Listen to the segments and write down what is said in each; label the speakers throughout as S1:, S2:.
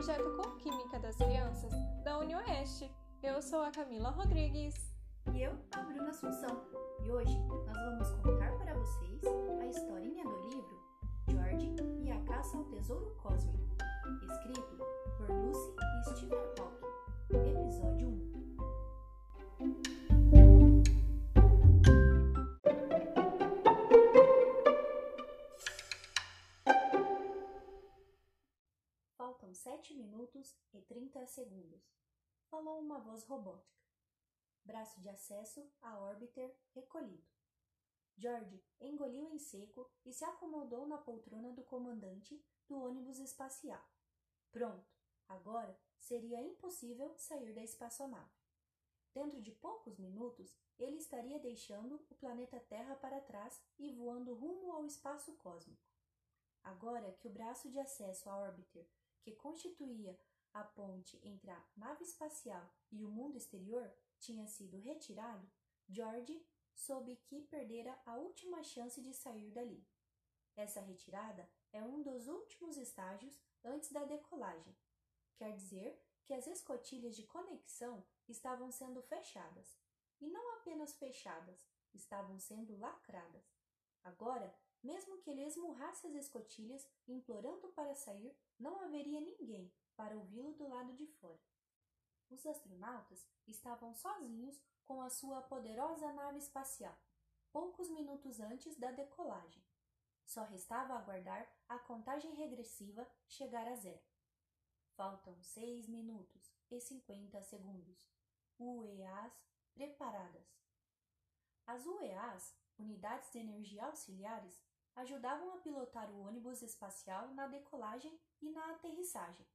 S1: projeto com Química das Crianças da UniOeste. Eu sou a Camila Rodrigues.
S2: E eu, a Bruna Assunção. E hoje nós vamos contar para vocês a historinha do livro George e a Caça ao Tesouro Cósmico, escrito por 30 segundos. Falou uma voz robótica. Braço de acesso a órbiter recolhido. George engoliu em seco e se acomodou na poltrona do comandante do ônibus espacial. Pronto, agora seria impossível sair da espaçonave. Dentro de poucos minutos, ele estaria deixando o planeta Terra para trás e voando rumo ao espaço cósmico. Agora que o braço de acesso à órbiter, que constituía a ponte entre a nave espacial e o mundo exterior, tinha sido retirado, George soube que perdera a última chance de sair dali. Essa retirada é um dos últimos estágios antes da decolagem. Quer dizer que as escotilhas de conexão estavam sendo fechadas. E não apenas fechadas, estavam sendo lacradas. Agora, mesmo que ele esmurrasse as escotilhas, implorando para sair, não haveria ninguém para ouvi-lo do lado de fora. Os astronautas estavam sozinhos com a sua poderosa nave espacial, poucos minutos antes da decolagem. Só restava aguardar a contagem regressiva chegar a zero. Faltam seis minutos e cinquenta segundos. UEAs preparadas. As UEAs, unidades de energia auxiliares, ajudavam a pilotar o ônibus espacial na decolagem e na aterrissagem.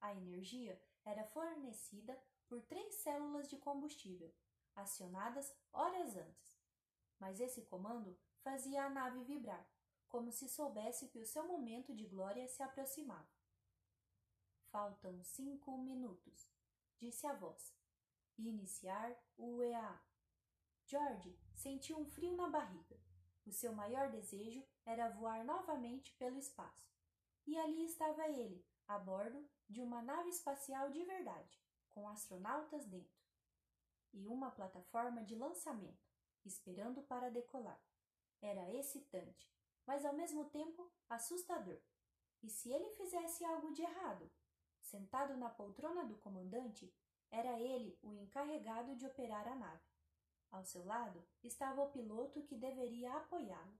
S2: A energia era fornecida por três células de combustível, acionadas horas antes. Mas esse comando fazia a nave vibrar, como se soubesse que o seu momento de glória se aproximava. Faltam cinco minutos, disse a voz. Iniciar o EA. George sentiu um frio na barriga. O seu maior desejo era voar novamente pelo espaço. E ali estava ele, a bordo de uma nave espacial de verdade, com astronautas dentro, e uma plataforma de lançamento, esperando para decolar. Era excitante, mas ao mesmo tempo assustador. E se ele fizesse algo de errado? Sentado na poltrona do comandante, era ele o encarregado de operar a nave. Ao seu lado estava o piloto que deveria apoiá-lo.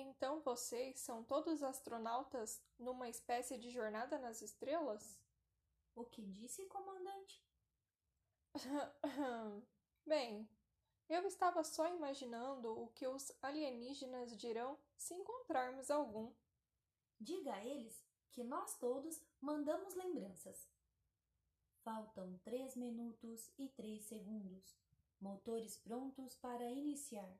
S1: Então vocês são todos astronautas numa espécie de jornada nas estrelas?
S2: O que disse, comandante?
S1: Bem, eu estava só imaginando o que os alienígenas dirão se encontrarmos algum.
S2: Diga a eles que nós todos mandamos lembranças. Faltam três minutos e três segundos. Motores prontos para iniciar.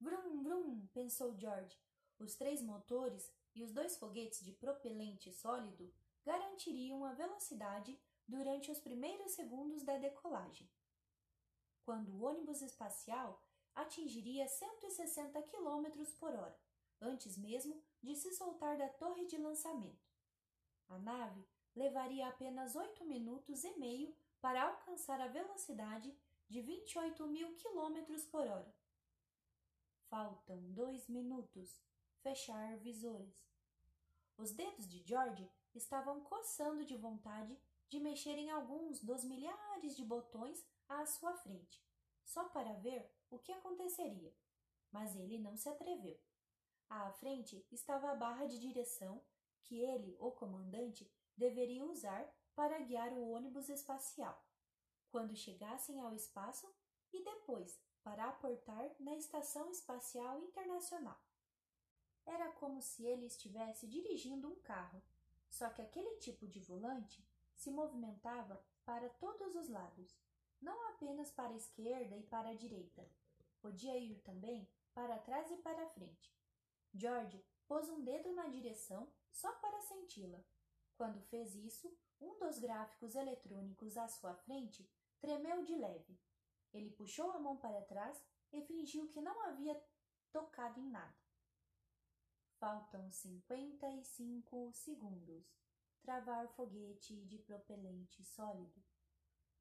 S2: Vrum, vrum, pensou George. Os três motores e os dois foguetes de propelente sólido garantiriam a velocidade durante os primeiros segundos da decolagem. Quando o ônibus espacial atingiria 160 km por hora, antes mesmo de se soltar da torre de lançamento. A nave levaria apenas 8 minutos e meio para alcançar a velocidade de 28 mil km por hora. Faltam dois minutos. Fechar visores. Os dedos de George estavam coçando de vontade de mexer em alguns dos milhares de botões à sua frente, só para ver o que aconteceria. Mas ele não se atreveu. À frente estava a barra de direção que ele, o comandante, deveria usar para guiar o ônibus espacial quando chegassem ao espaço e depois para aportar na Estação Espacial Internacional. Era como se ele estivesse dirigindo um carro, só que aquele tipo de volante se movimentava para todos os lados, não apenas para a esquerda e para a direita. Podia ir também para trás e para frente. George pôs um dedo na direção só para senti-la. Quando fez isso, um dos gráficos eletrônicos à sua frente tremeu de leve. Ele puxou a mão para trás e fingiu que não havia tocado em nada. Faltam cinquenta e cinco segundos. travar foguete de propelente sólido.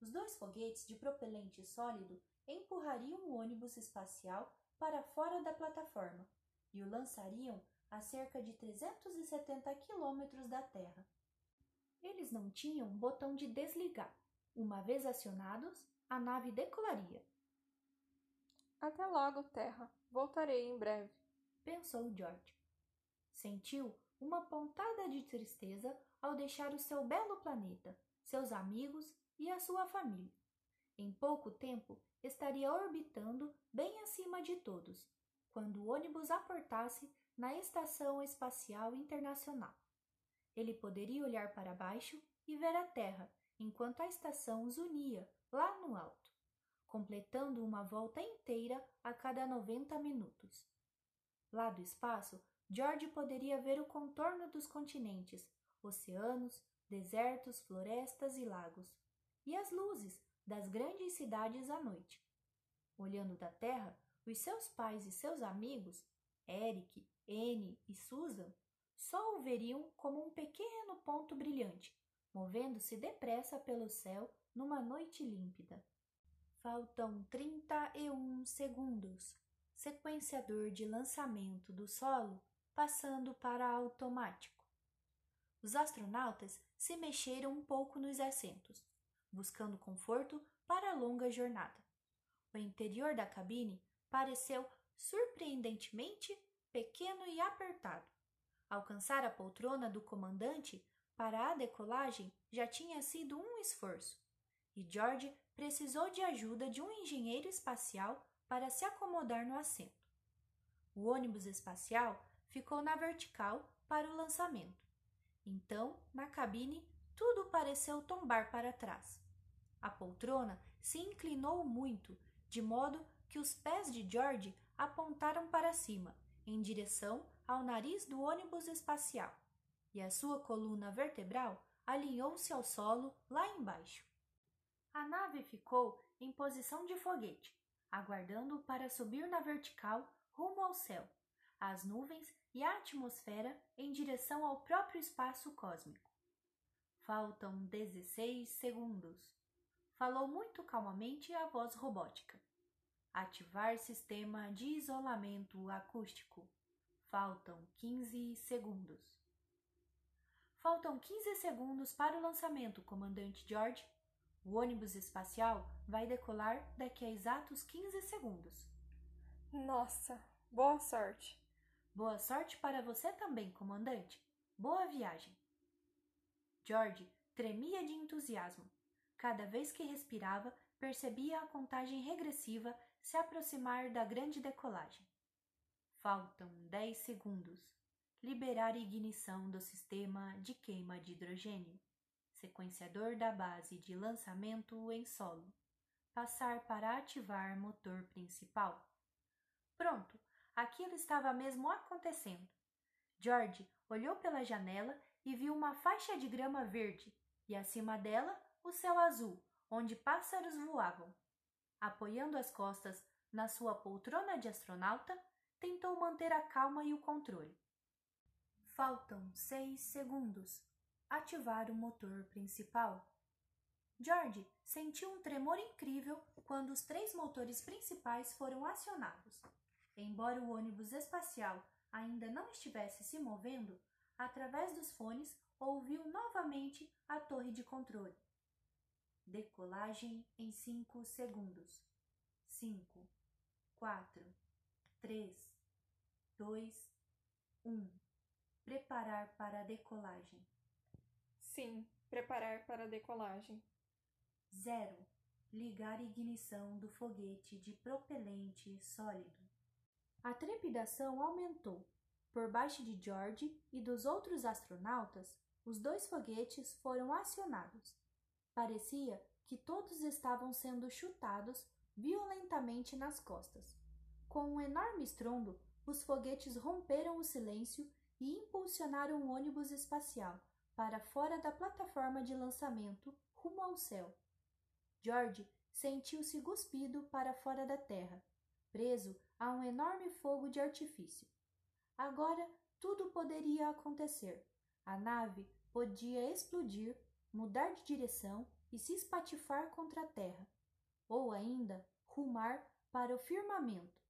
S2: Os dois foguetes de propelente sólido empurrariam o ônibus espacial para fora da plataforma e o lançariam a cerca de 370 quilômetros da Terra. Eles não tinham botão de desligar. Uma vez acionados, a nave decolaria.
S1: Até logo, Terra. Voltarei em breve,
S2: pensou George. Sentiu uma pontada de tristeza ao deixar o seu belo planeta, seus amigos e a sua família. Em pouco tempo estaria orbitando bem acima de todos, quando o ônibus aportasse na Estação Espacial Internacional. Ele poderia olhar para baixo e ver a Terra enquanto a estação os unia lá no alto, completando uma volta inteira a cada 90 minutos. Lá do espaço, George poderia ver o contorno dos continentes, oceanos, desertos, florestas e lagos, e as luzes das grandes cidades à noite. Olhando da Terra, os seus pais e seus amigos, Eric, Anne e Susan, só o veriam como um pequeno ponto brilhante, movendo-se depressa pelo céu numa noite límpida. Faltam 31 segundos. Sequenciador de lançamento do solo passando para automático. Os astronautas se mexeram um pouco nos assentos, buscando conforto para a longa jornada. O interior da cabine pareceu surpreendentemente pequeno e apertado. Alcançar a poltrona do comandante para a decolagem já tinha sido um esforço, e George precisou de ajuda de um engenheiro espacial para se acomodar no assento. O ônibus espacial ficou na vertical para o lançamento. Então, na cabine, tudo pareceu tombar para trás. A poltrona se inclinou muito, de modo que os pés de George apontaram para cima, em direção ao nariz do ônibus espacial, e a sua coluna vertebral alinhou-se ao solo lá embaixo. A nave ficou em posição de foguete, aguardando para subir na vertical rumo ao céu. As nuvens e a atmosfera em direção ao próprio espaço cósmico. Faltam 16 segundos. Falou muito calmamente a voz robótica. Ativar sistema de isolamento acústico. Faltam 15 segundos. Faltam 15 segundos para o lançamento, comandante George. O ônibus espacial vai decolar daqui a exatos 15 segundos.
S1: Nossa, boa sorte!
S2: Boa sorte para você também, comandante. Boa viagem. George tremia de entusiasmo. Cada vez que respirava, percebia a contagem regressiva se aproximar da grande decolagem. Faltam dez segundos. Liberar ignição do sistema de queima de hidrogênio. Sequenciador da base de lançamento em solo. Passar para ativar motor principal. Pronto! Aquilo estava mesmo acontecendo. George olhou pela janela e viu uma faixa de grama verde e acima dela o céu azul, onde pássaros voavam. Apoiando as costas na sua poltrona de astronauta, tentou manter a calma e o controle. Faltam seis segundos. Ativar o motor principal. George sentiu um tremor incrível quando os três motores principais foram acionados. Embora o ônibus espacial ainda não estivesse se movendo, através dos fones ouviu novamente a torre de controle. Decolagem em cinco segundos. Cinco, quatro, três, dois, um. Preparar para a decolagem.
S1: Sim, preparar para a decolagem.
S2: Zero. Ligar ignição do foguete de propelente sólido. A trepidação aumentou. Por baixo de George e dos outros astronautas, os dois foguetes foram acionados. Parecia que todos estavam sendo chutados violentamente nas costas. Com um enorme estrondo, os foguetes romperam o silêncio e impulsionaram o ônibus espacial para fora da plataforma de lançamento rumo ao céu. George sentiu-se cuspido para fora da terra, preso a um enorme fogo de artifício. Agora tudo poderia acontecer. A nave podia explodir, mudar de direção e se espatifar contra a terra, ou ainda rumar para o firmamento,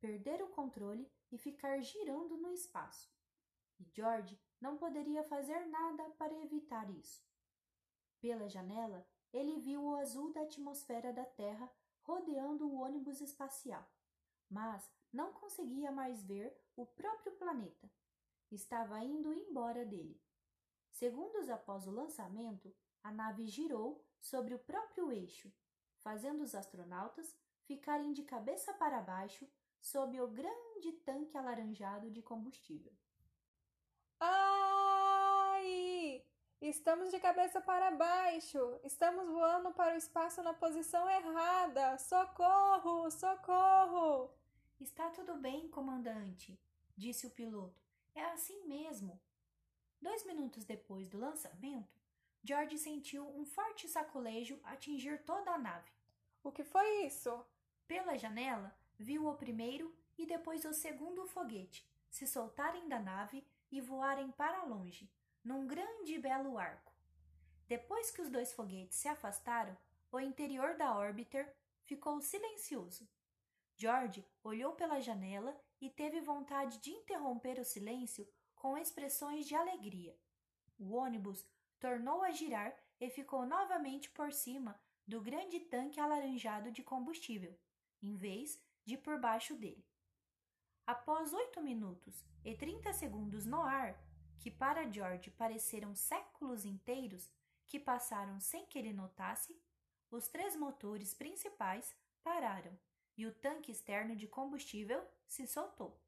S2: perder o controle e ficar girando no espaço. E George não poderia fazer nada para evitar isso. Pela janela, ele viu o azul da atmosfera da Terra rodeando o ônibus espacial, mas não conseguia mais ver o próprio planeta. Estava indo embora dele. Segundos após o lançamento, a nave girou sobre o próprio eixo, fazendo os astronautas ficarem de cabeça para baixo sob o grande tanque alaranjado de combustível.
S1: Ai! Estamos de cabeça para baixo! Estamos voando para o espaço na posição errada! Socorro! Socorro!
S2: Está tudo bem, comandante, disse o piloto. É assim mesmo. Dois minutos depois do lançamento, George sentiu um forte sacolejo atingir toda a nave.
S1: O que foi isso?
S2: Pela janela, viu o primeiro e depois o segundo foguete se soltarem da nave e voarem para longe, num grande e belo arco. Depois que os dois foguetes se afastaram, o interior da órbiter ficou silencioso. George olhou pela janela e teve vontade de interromper o silêncio com expressões de alegria. O ônibus tornou a girar e ficou novamente por cima do grande tanque alaranjado de combustível, em vez de por baixo dele. Após oito minutos e trinta segundos no ar, que para George pareceram séculos inteiros que passaram sem que ele notasse, os três motores principais pararam e o tanque externo de combustível se soltou.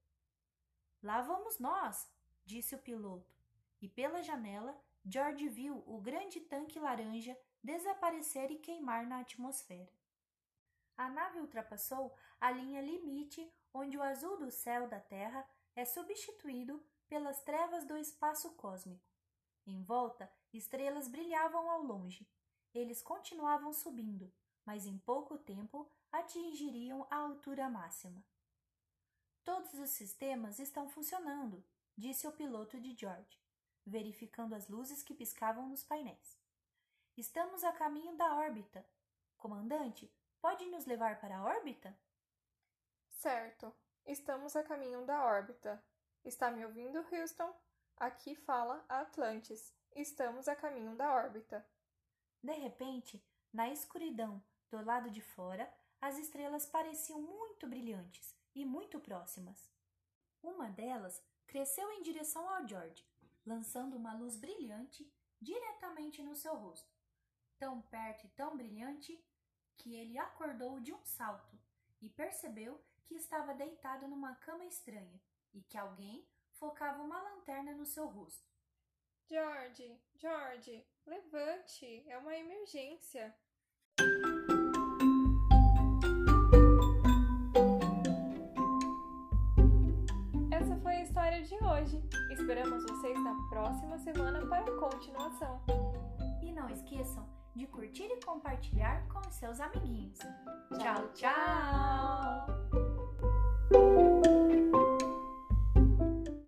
S2: Lá vamos nós, disse o piloto, e pela janela George viu o grande tanque laranja desaparecer e queimar na atmosfera. A nave ultrapassou a linha limite onde o azul do céu da Terra é substituído pelas trevas do espaço cósmico. Em volta, estrelas brilhavam ao longe. Eles continuavam subindo, mas em pouco tempo atingiriam a altura máxima. Todos os sistemas estão funcionando, disse o piloto de George, verificando as luzes que piscavam nos painéis. Estamos a caminho da órbita. Comandante, pode nos levar para a órbita?
S1: Certo, estamos a caminho da órbita. Está me ouvindo, Houston? Aqui fala Atlantis. Estamos a caminho da órbita.
S2: De repente, na escuridão do lado de fora, as estrelas pareciam muito brilhantes e muito próximas. Uma delas cresceu em direção ao George, lançando uma luz brilhante diretamente no seu rosto, tão perto e tão brilhante que ele acordou de um salto e percebeu que estava deitado numa cama estranha e que alguém focava uma lanterna no seu rosto.
S1: George, George, levante, é uma emergência. Essa foi a história de hoje. Esperamos vocês na próxima semana para a continuação.
S2: E não esqueçam de curtir e compartilhar com seus amiguinhos. Tchau, tchau!
S1: Tchau.